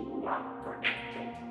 you are protected.